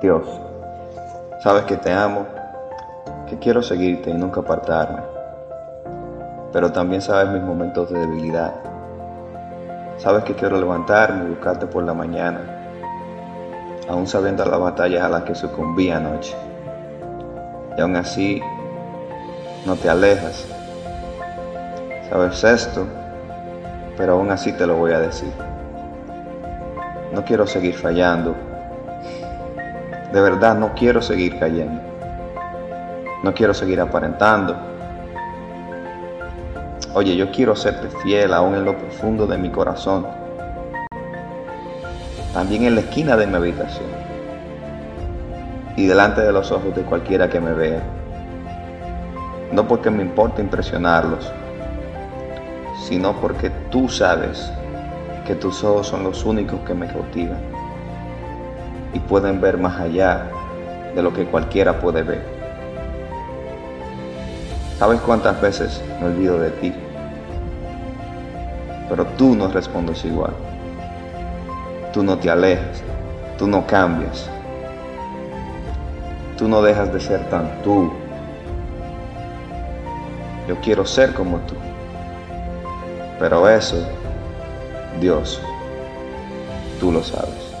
Dios, sabes que te amo, que quiero seguirte y nunca apartarme, pero también sabes mis momentos de debilidad. Sabes que quiero levantarme y buscarte por la mañana, aún sabiendo las batallas a las que sucumbí anoche. Y aún así, no te alejas. Sabes esto, pero aún así te lo voy a decir. No quiero seguir fallando. De verdad no quiero seguir cayendo. No quiero seguir aparentando. Oye, yo quiero serte fiel aún en lo profundo de mi corazón. También en la esquina de mi habitación. Y delante de los ojos de cualquiera que me vea. No porque me importe impresionarlos, sino porque tú sabes que tus ojos son los únicos que me cautivan y pueden ver más allá de lo que cualquiera puede ver. ¿Sabes cuántas veces me olvido de ti? Pero tú no respondes igual. Tú no te alejas, tú no cambias. Tú no dejas de ser tan tú. Yo quiero ser como tú. Pero eso Dios, tú lo sabes.